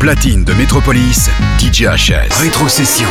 platine de Métropolis, DJ HS. Rétrocession.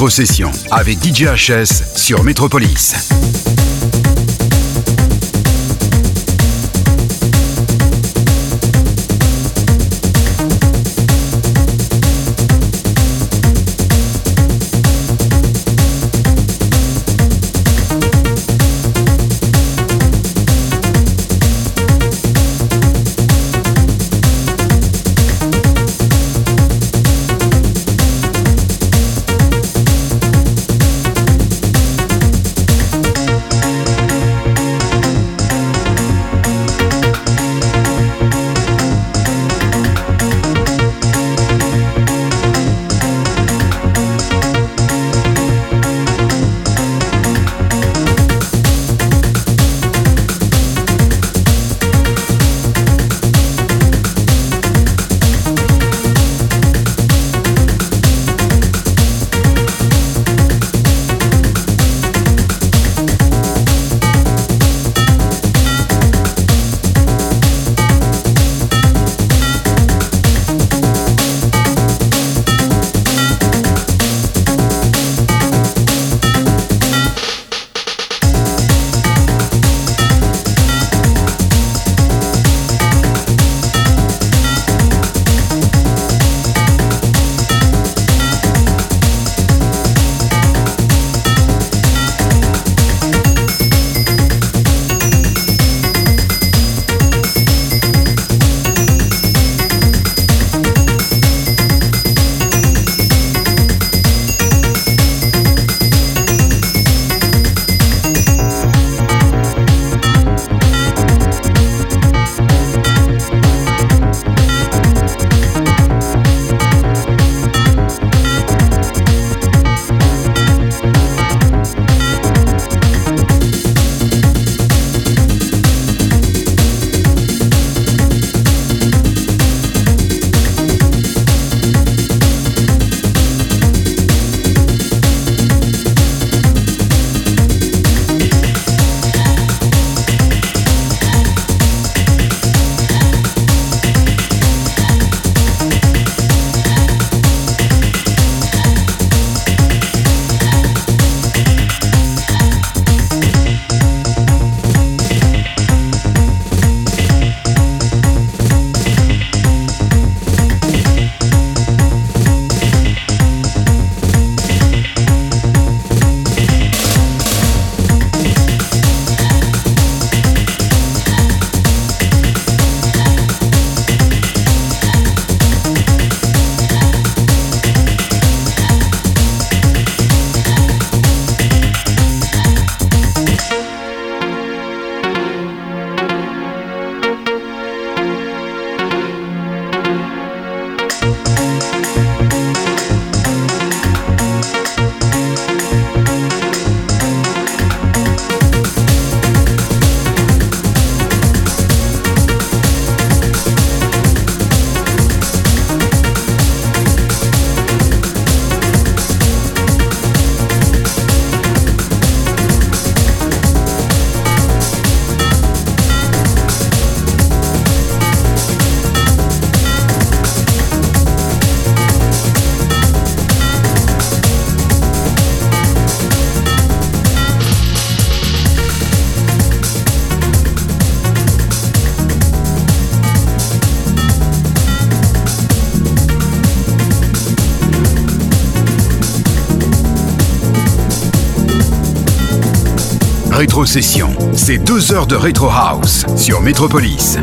Rétrocession avec DJ HS sur Metropolis. Rétro Session, c'est deux heures de Rétro House sur Métropolis.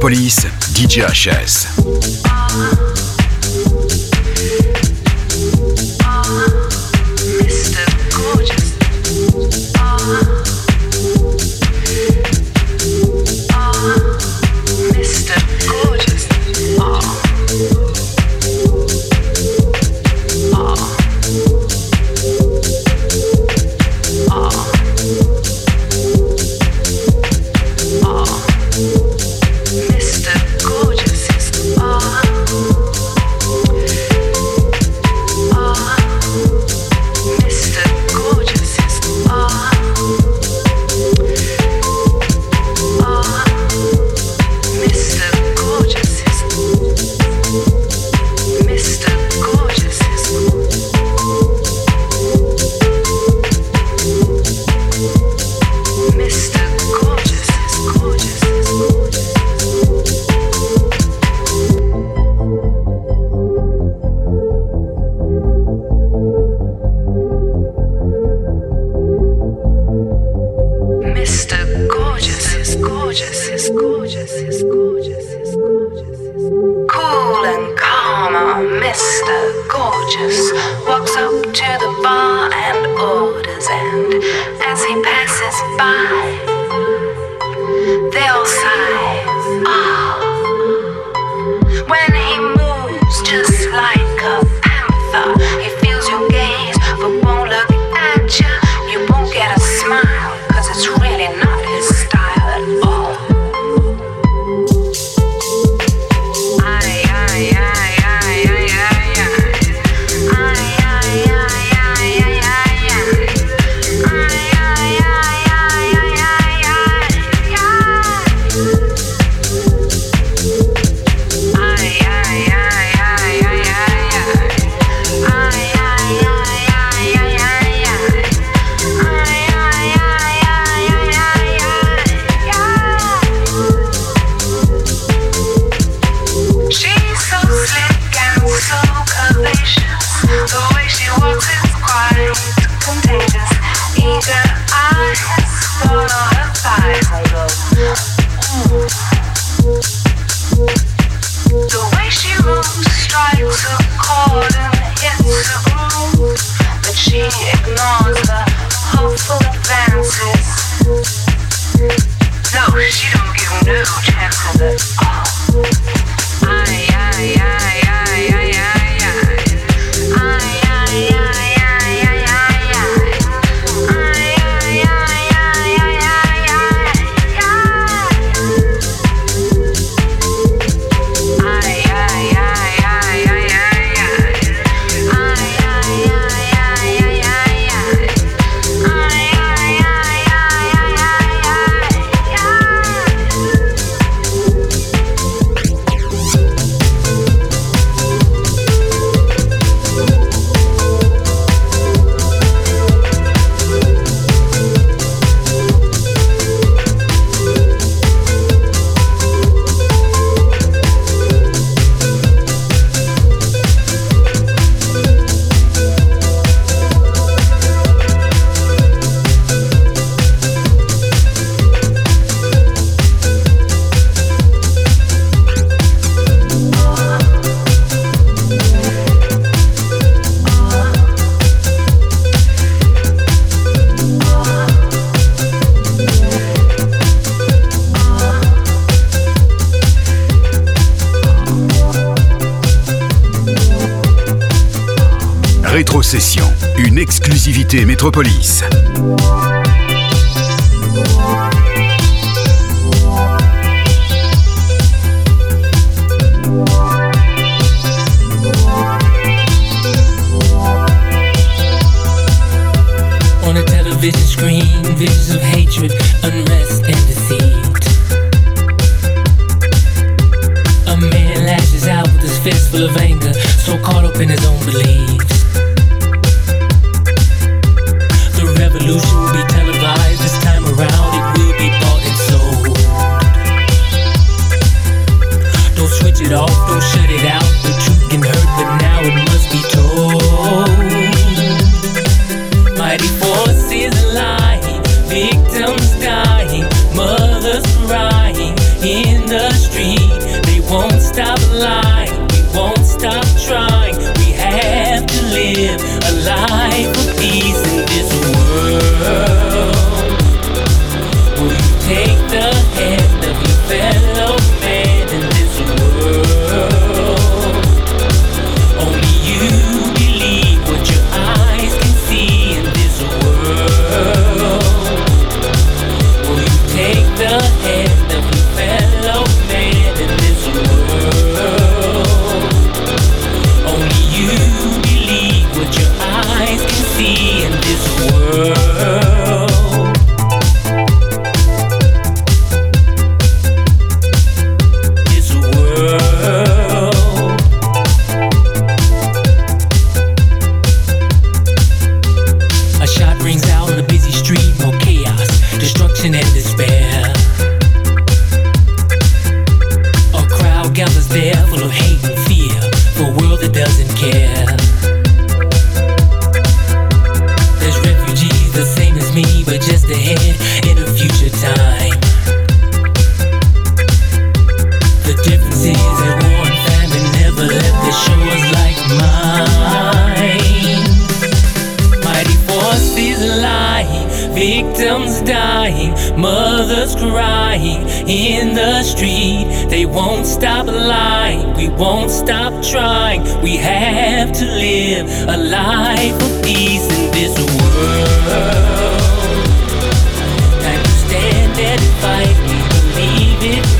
Métropolis, DJ HS. belongs the hopeful advance. Métropolis. Victims dying, mothers crying in the street. They won't stop lying, we won't stop trying. We have to live a life of peace in this world. Time to stand and fight, we believe it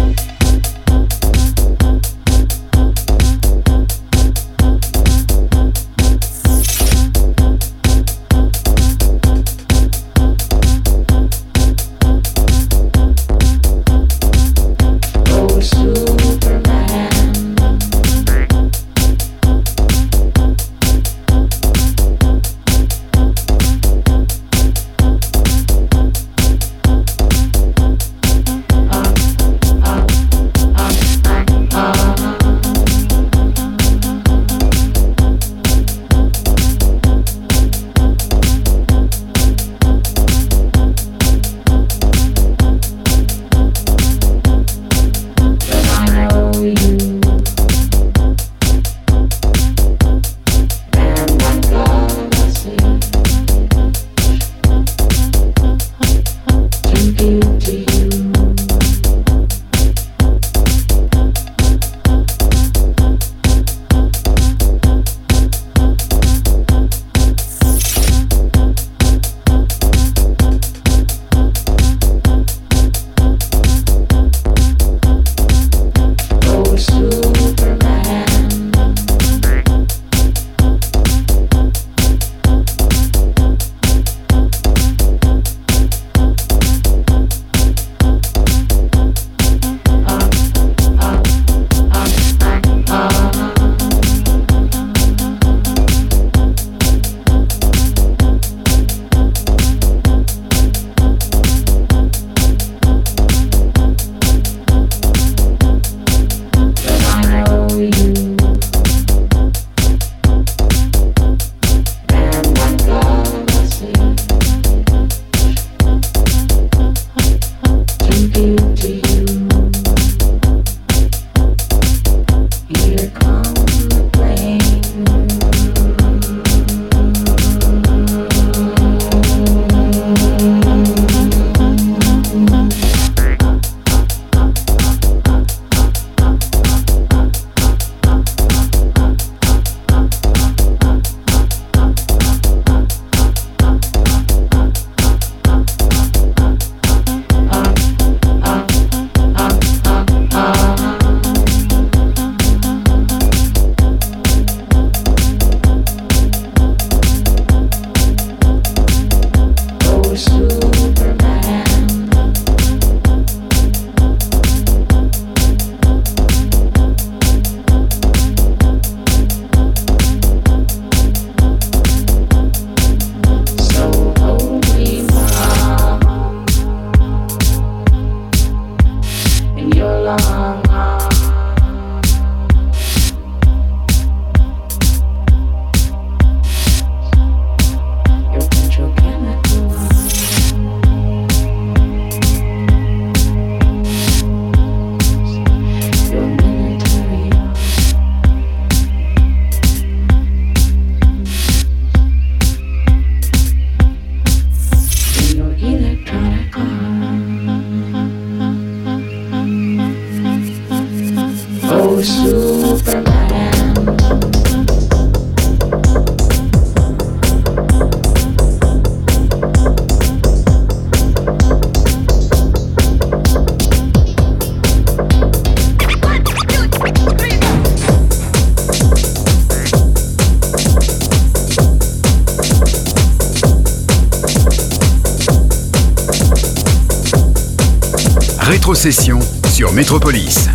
Rétrocession sur Métropolis.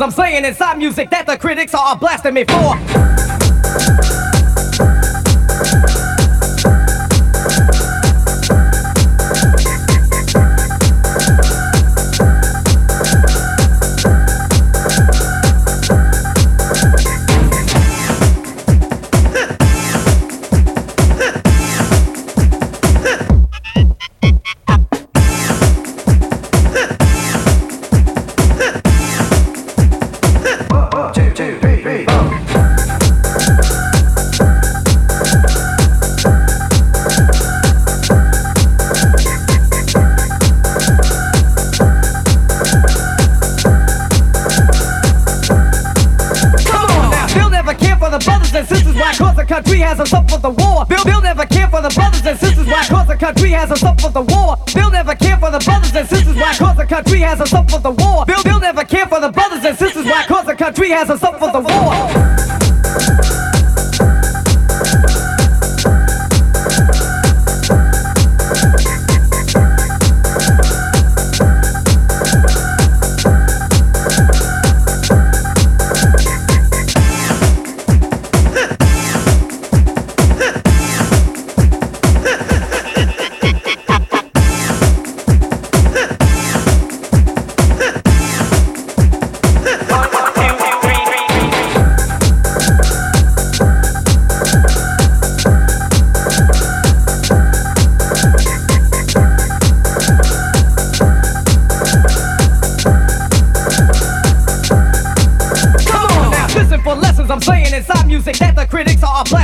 I'm saying inside music that the critics are blasting me for. For the brothers and sisters. Why? Cause the country has us up for the war. Bill, Bill never cared for the brothers and sisters. Why? Cause the country has us up for the war. Bill never cared for the brothers and sisters. Why? Cause the country has us up for the war. Bill, Bill never cared for the brothers and sisters. Why? Cause the country has us up for the war.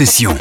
Rétrocession.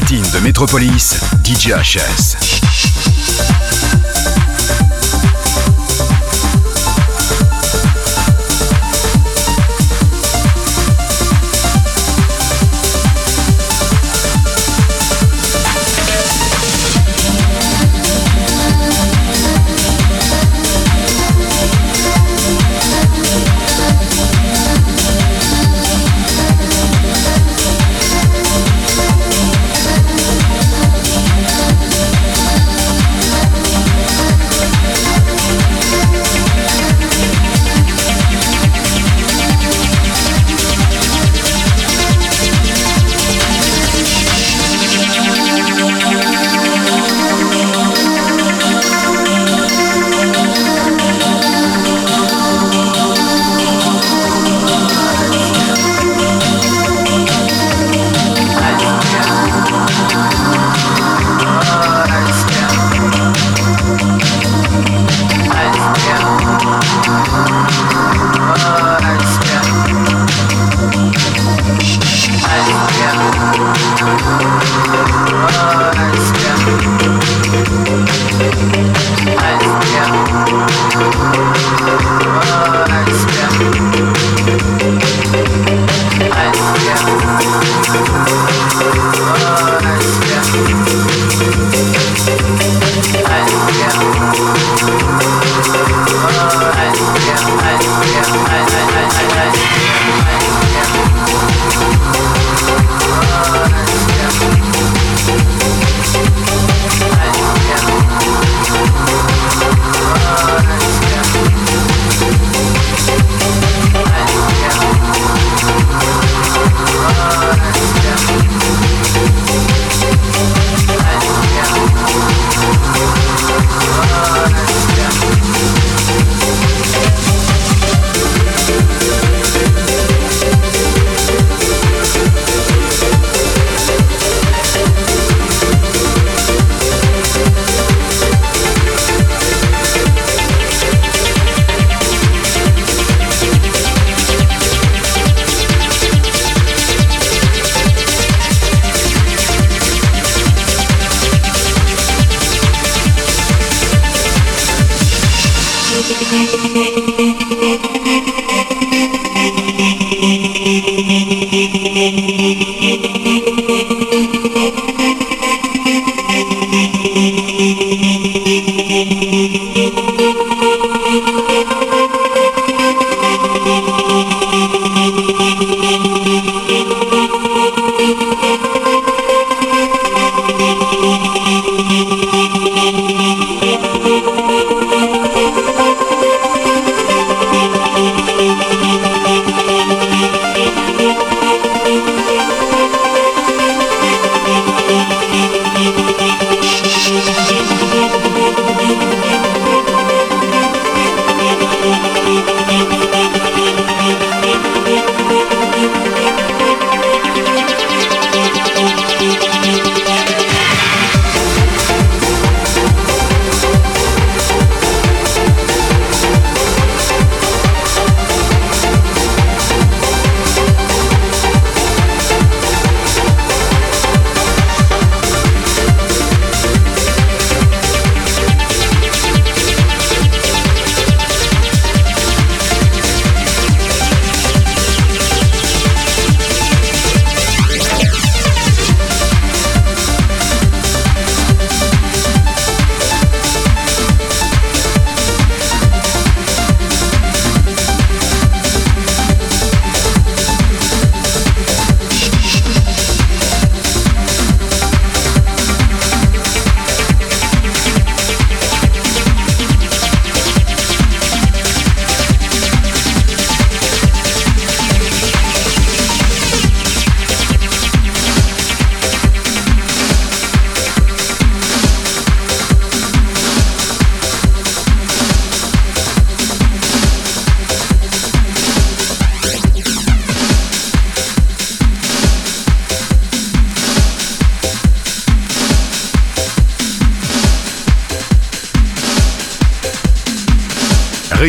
Platine de Métropolis, DJ HS.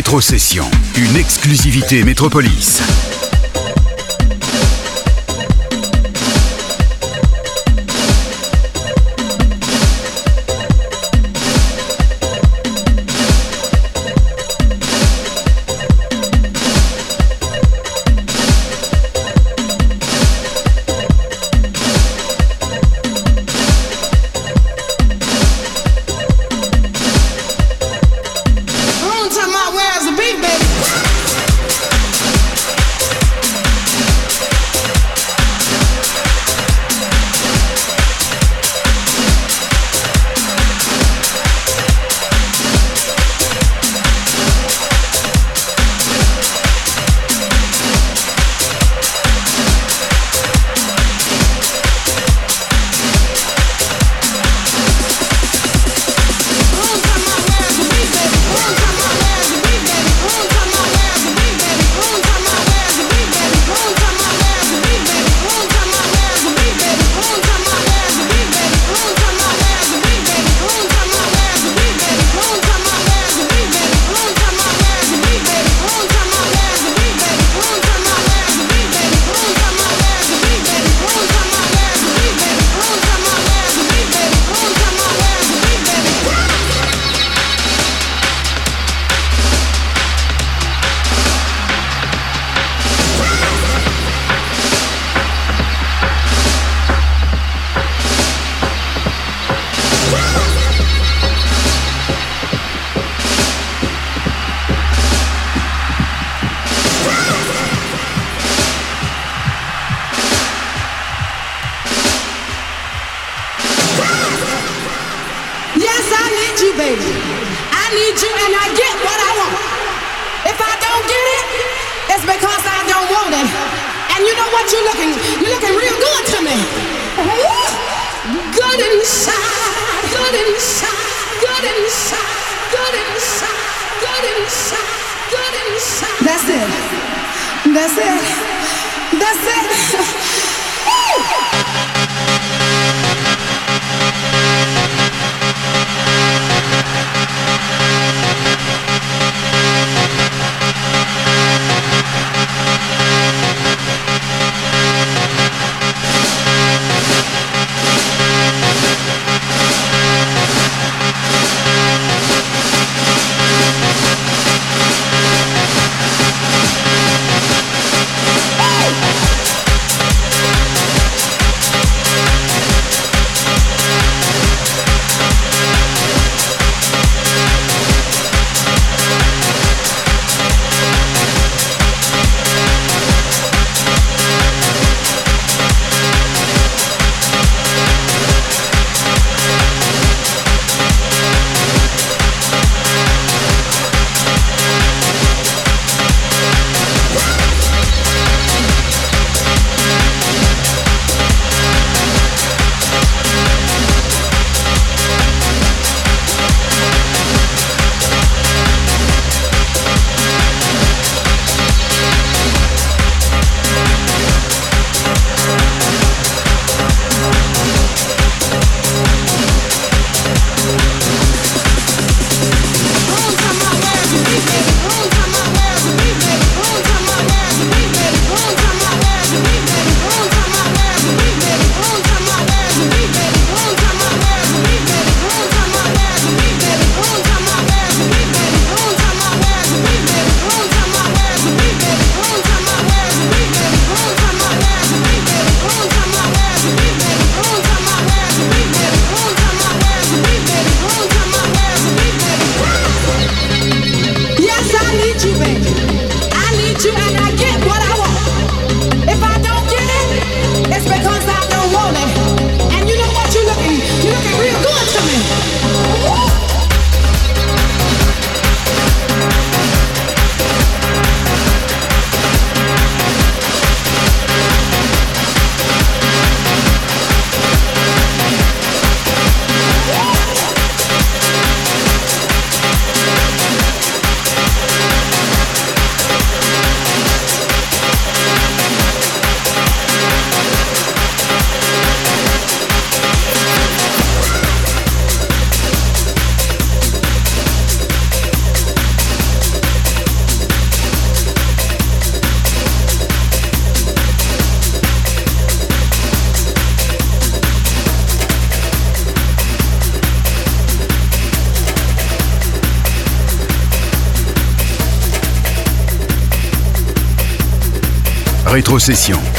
Rétrocession, une exclusivité Métropolis.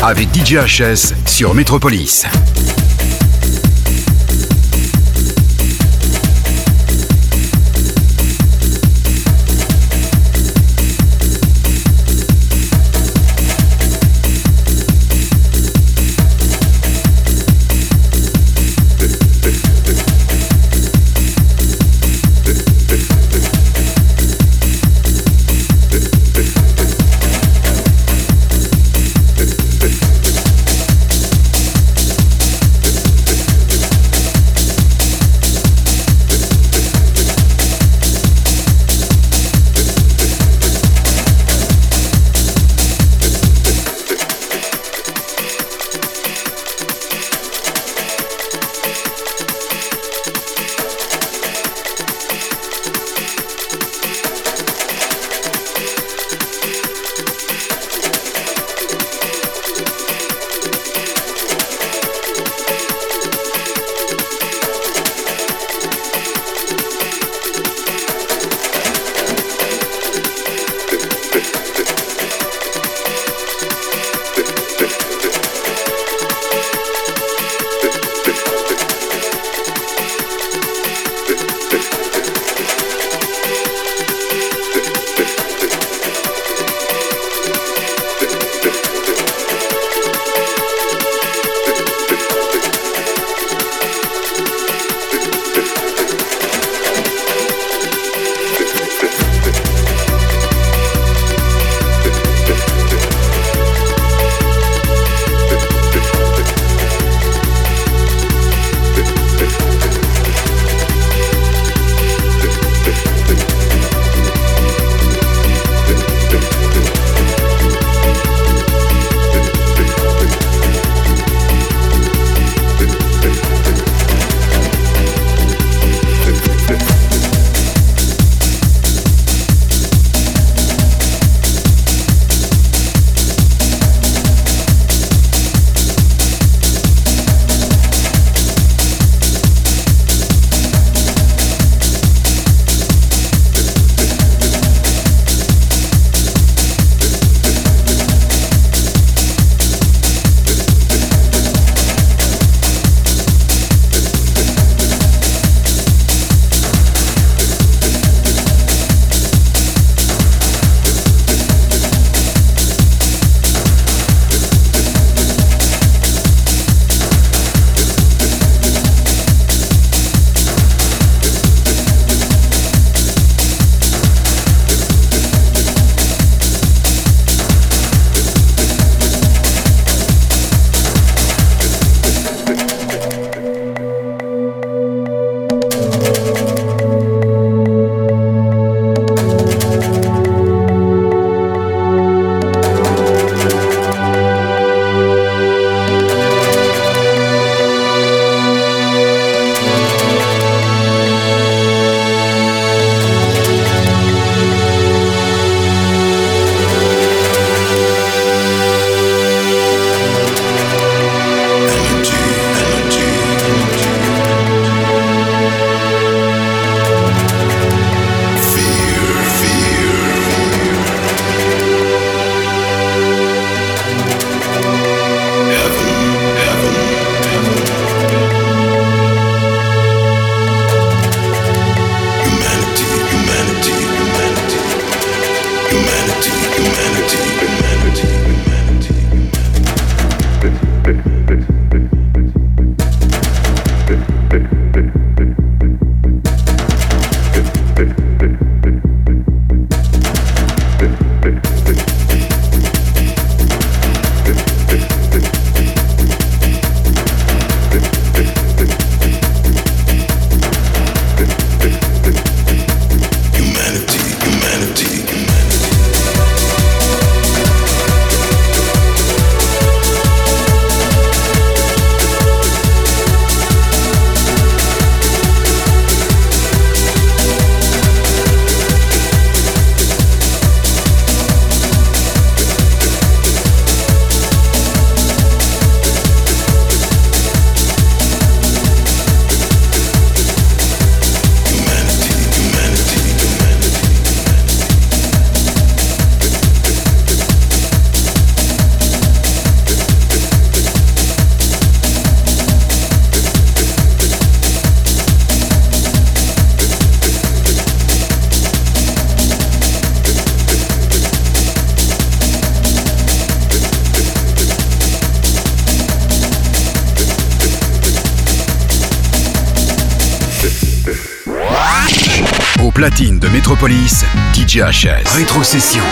Avec DJHS sur Métropolis. Platine de Métropolis, DJ HS. Rétrocession.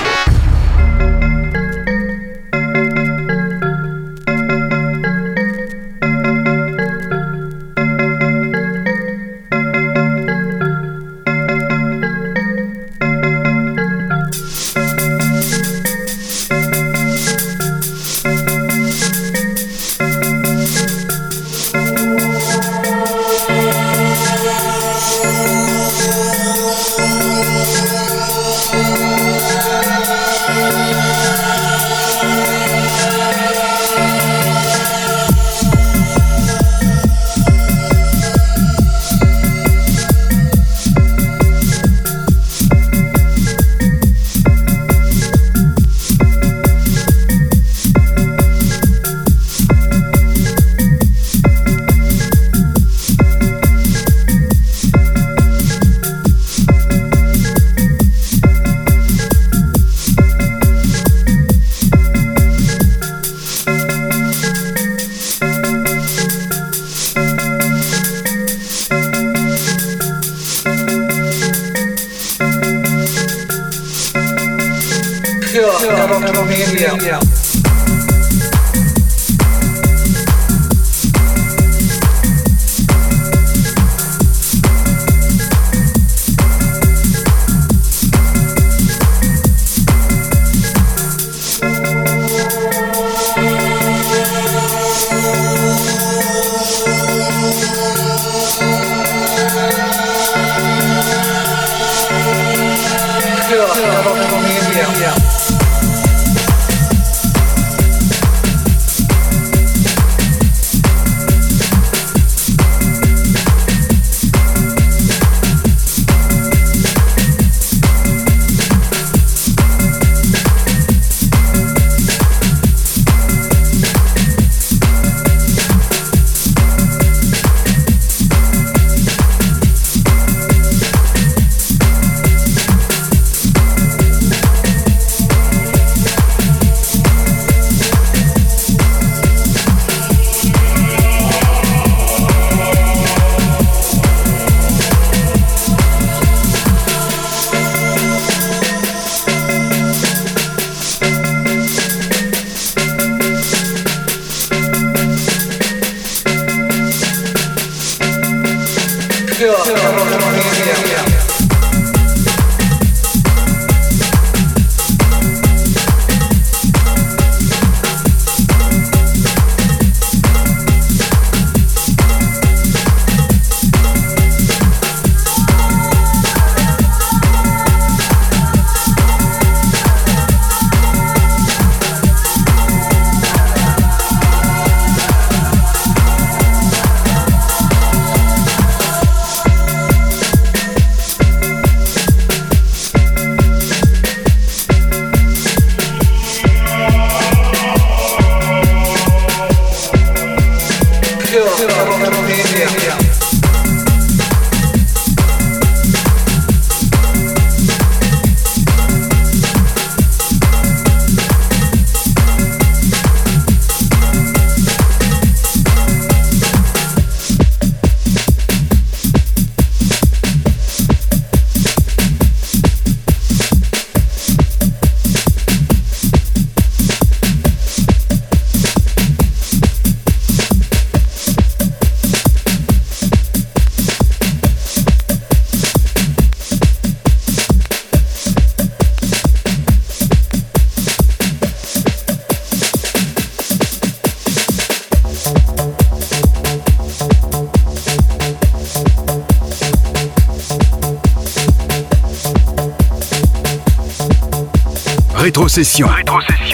Rétrocession.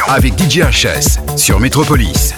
Avec DJ HS sur Métropolis.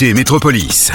Métropolis.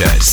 DJ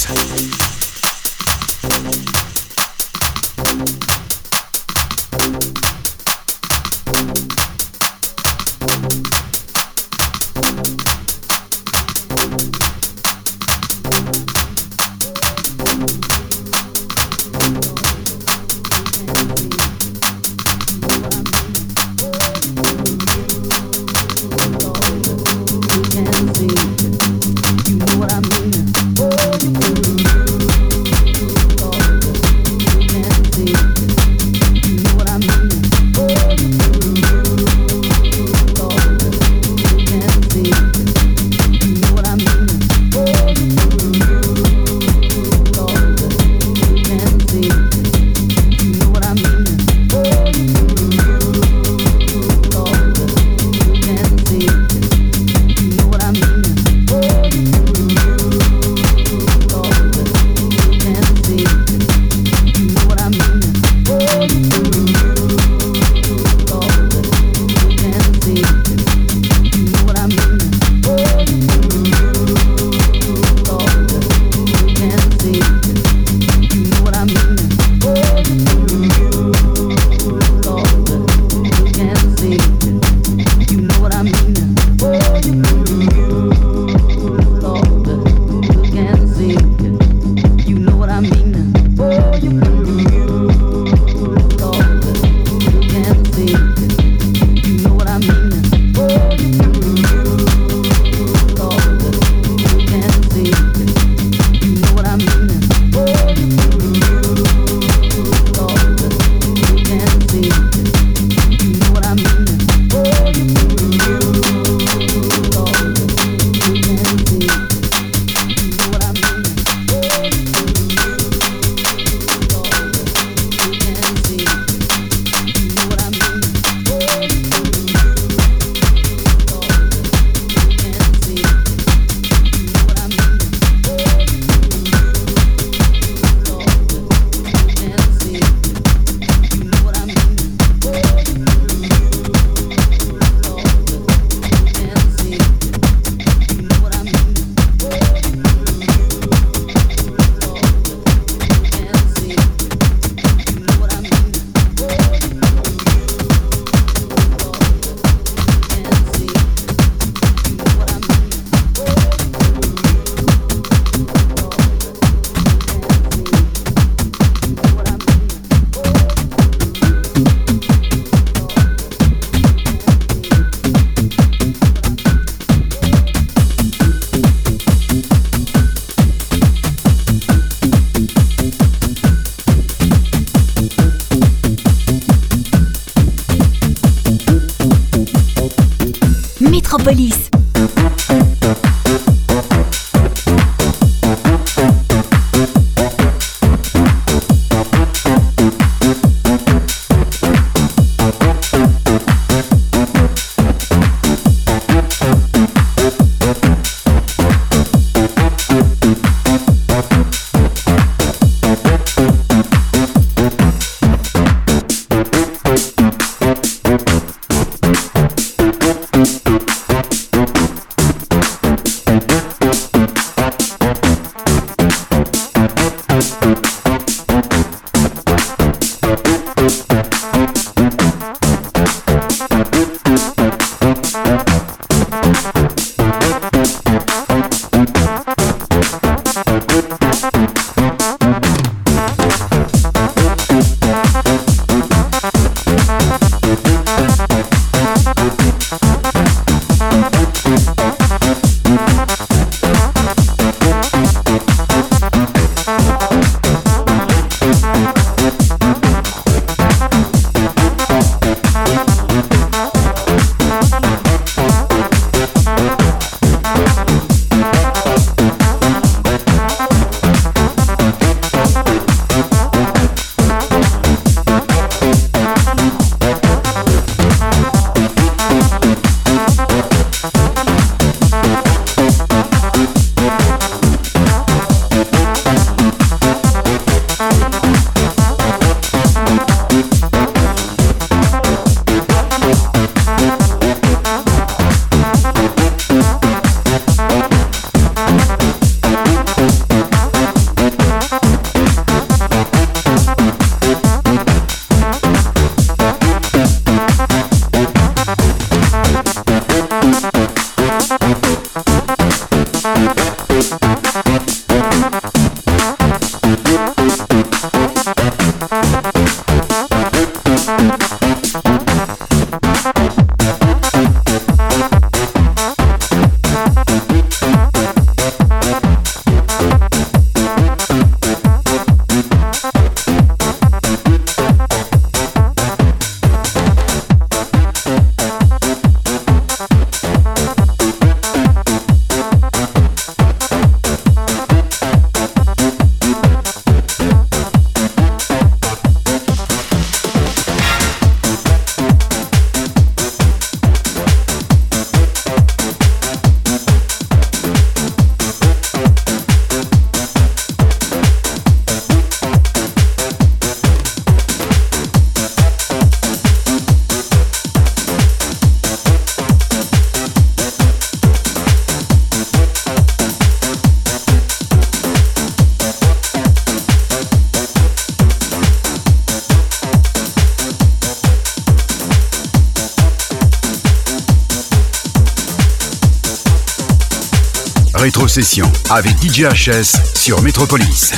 HS. Rétrocession avec DJ HS sur Metropolis.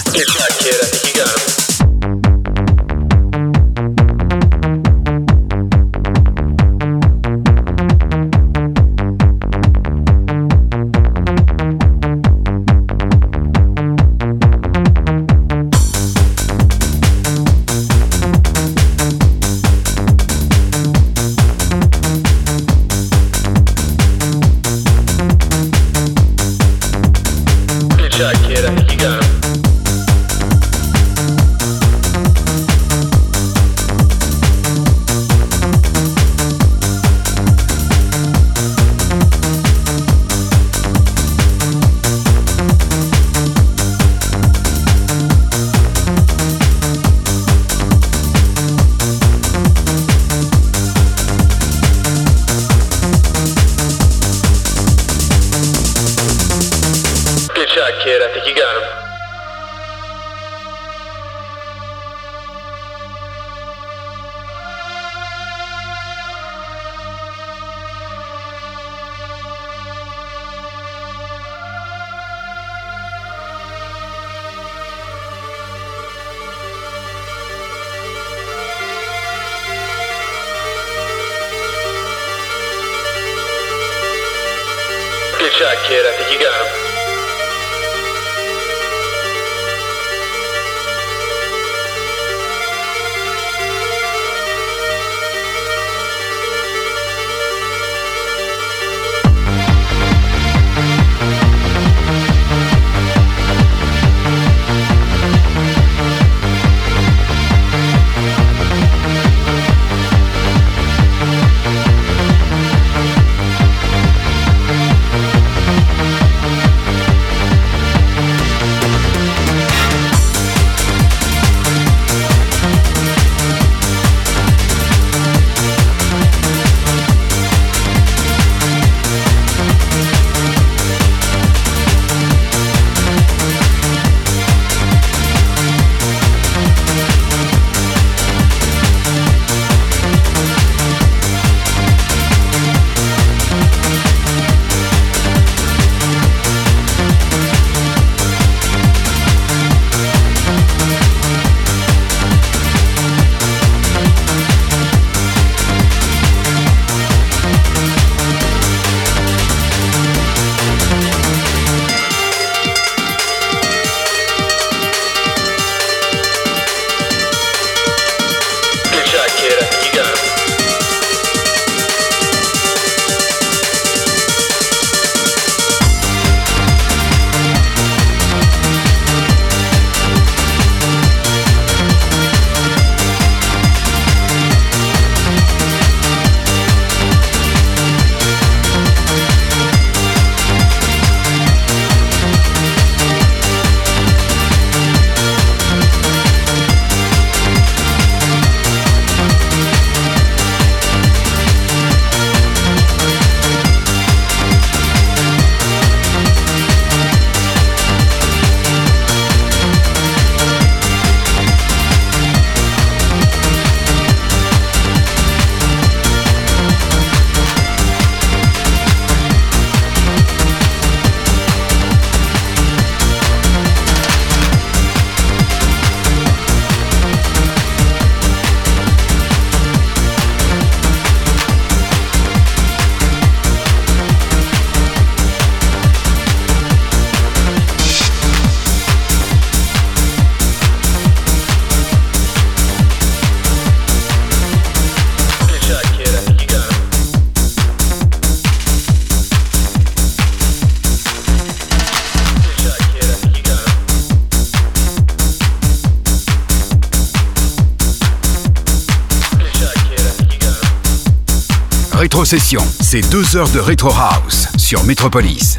Rétrocession, c'est deux heures de Retro House sur Metropolis.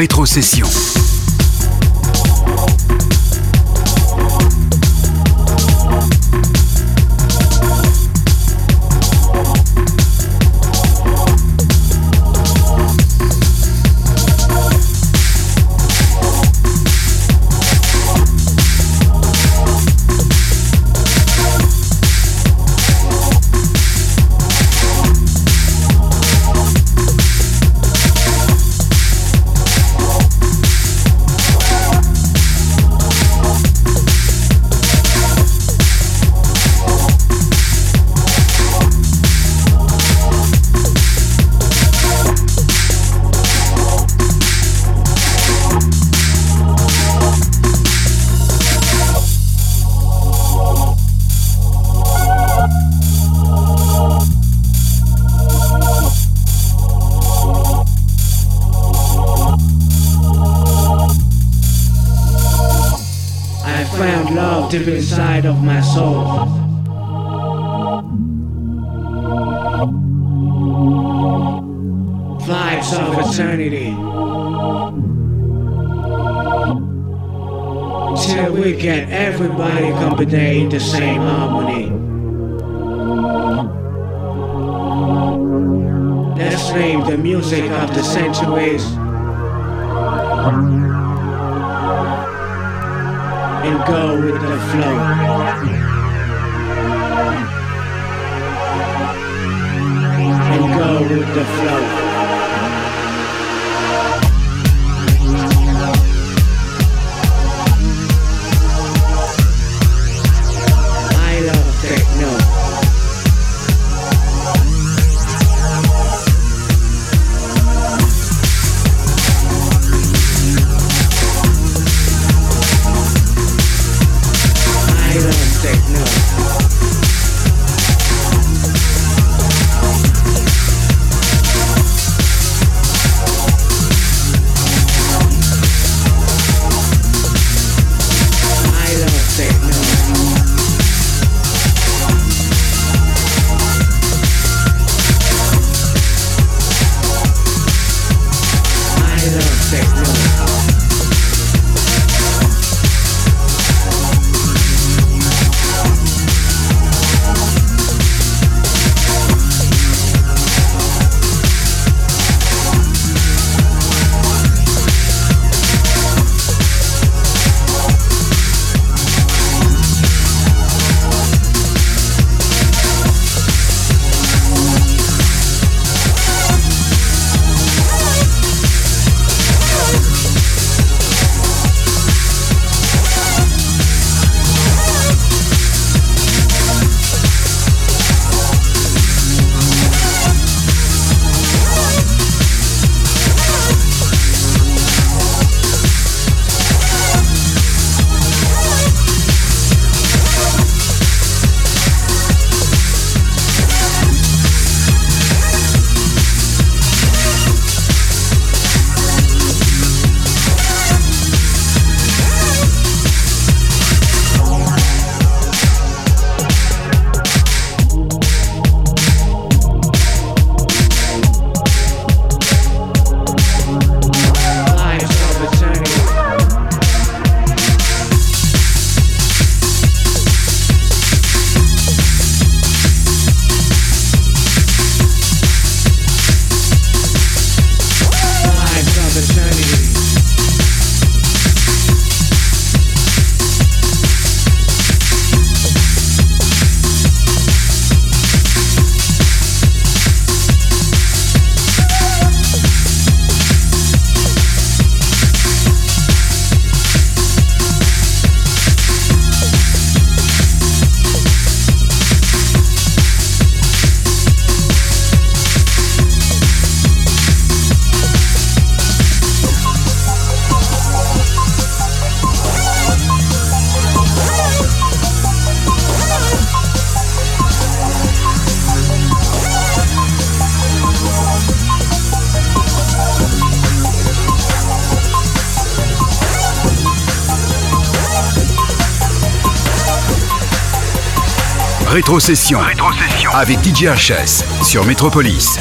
Rétrocession. Rétrocession. Rétrocession. Avec DJ HS sur Métropolis.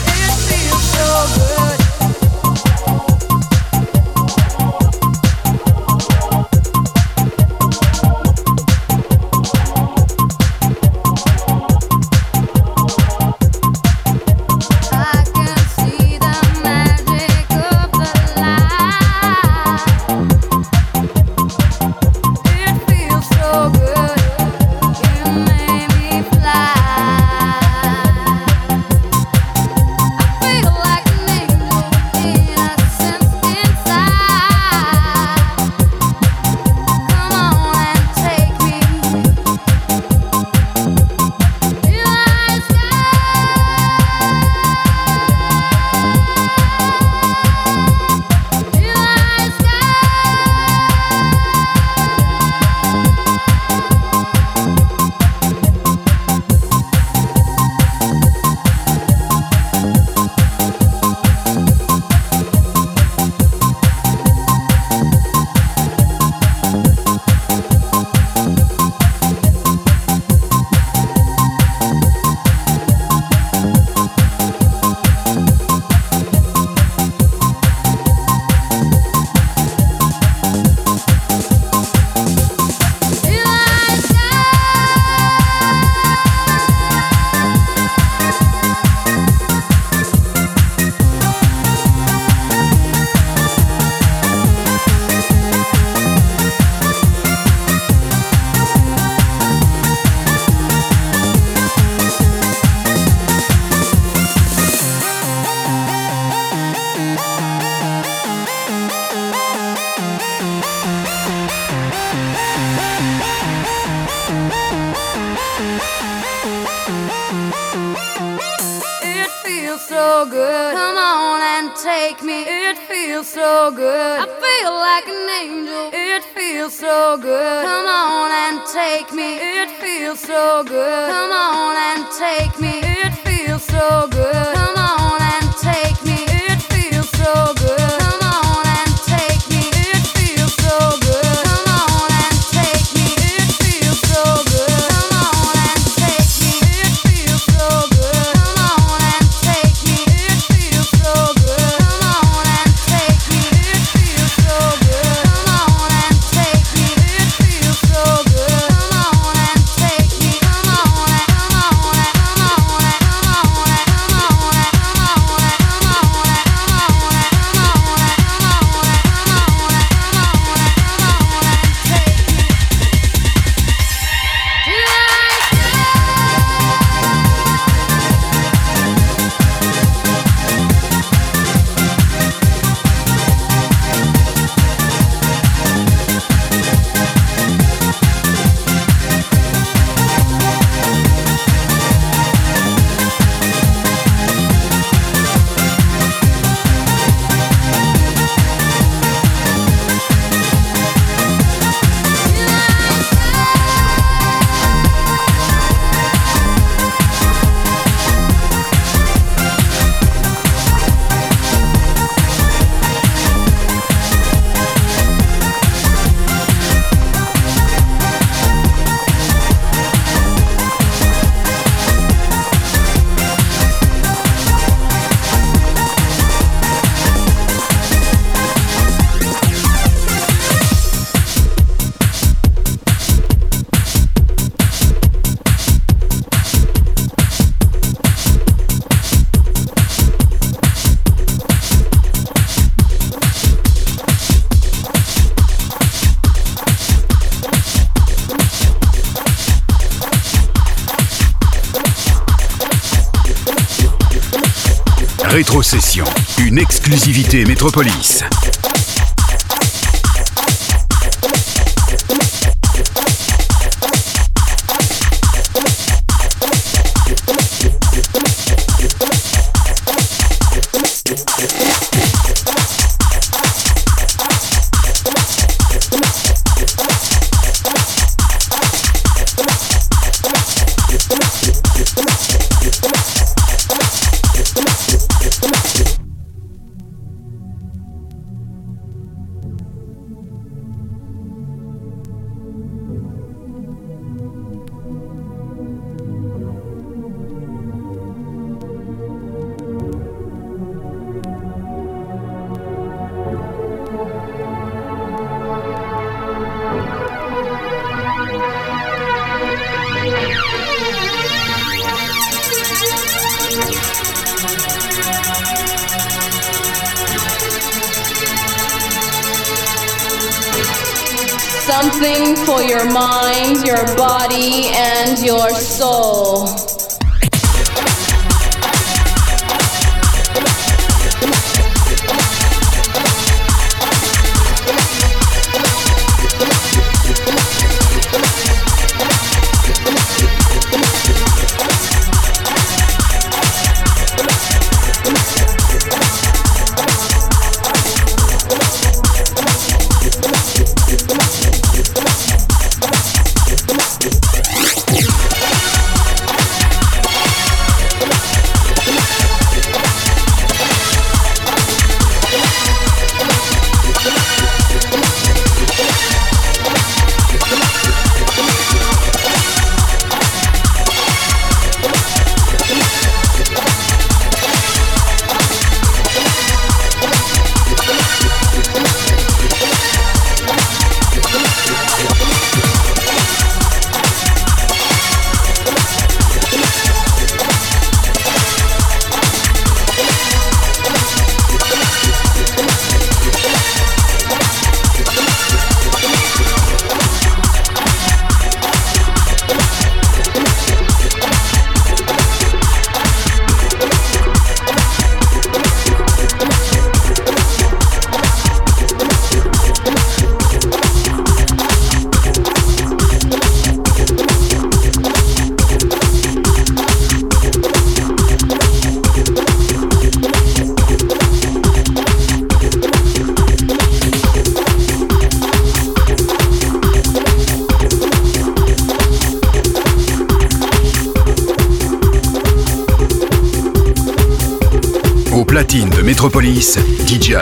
Rétrocession, une exclusivité Métropolis.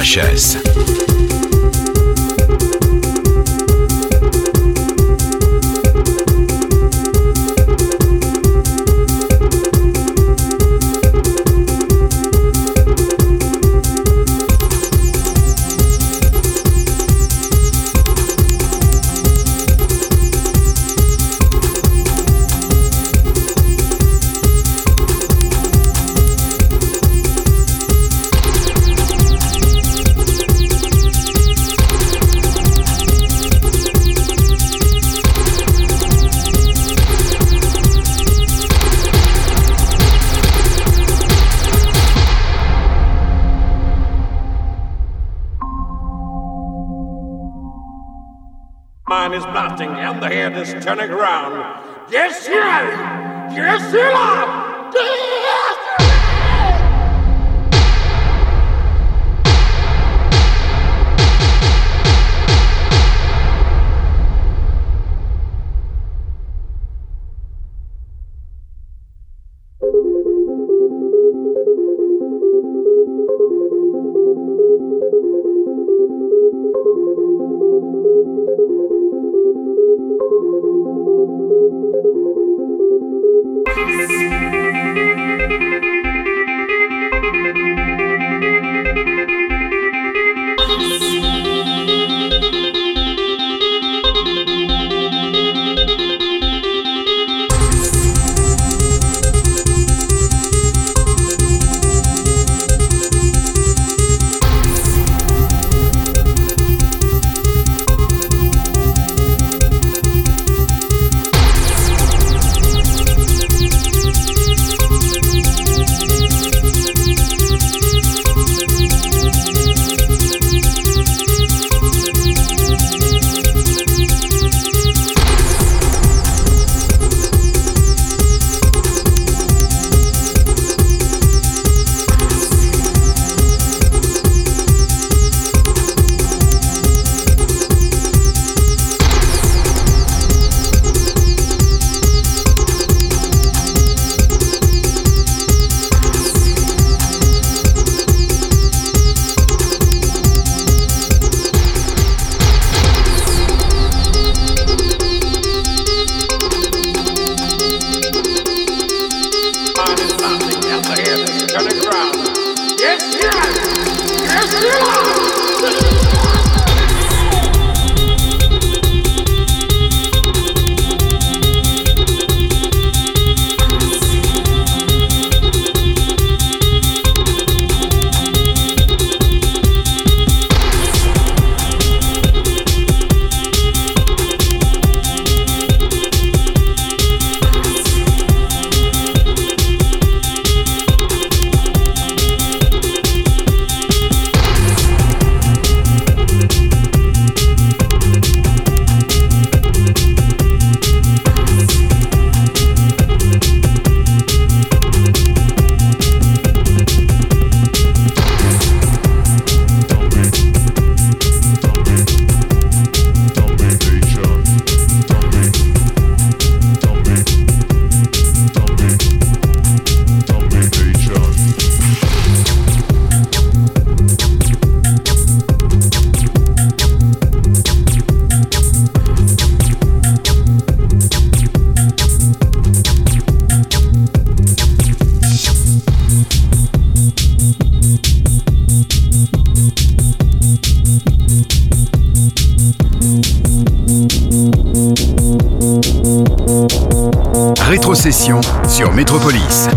DJ HS. turning 你别了 sur Métropolis.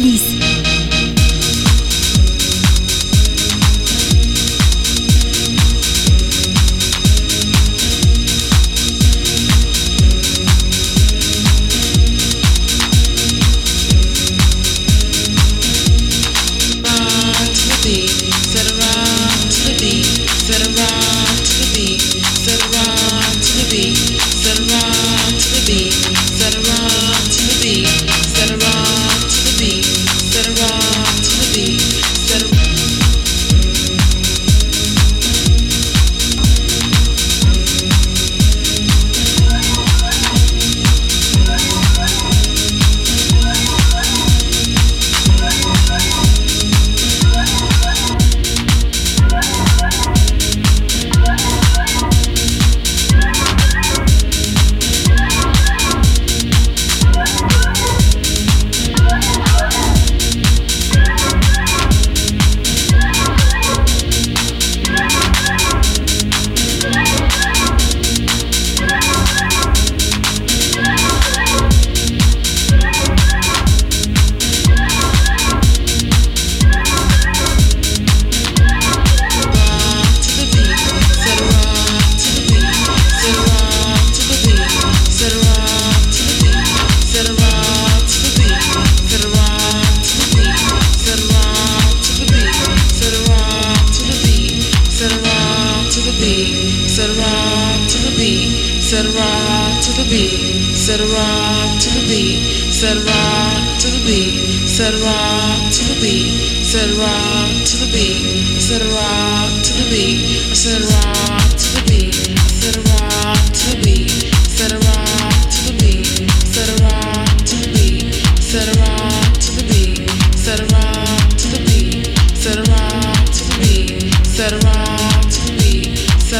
Métropolis.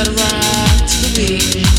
observat sovint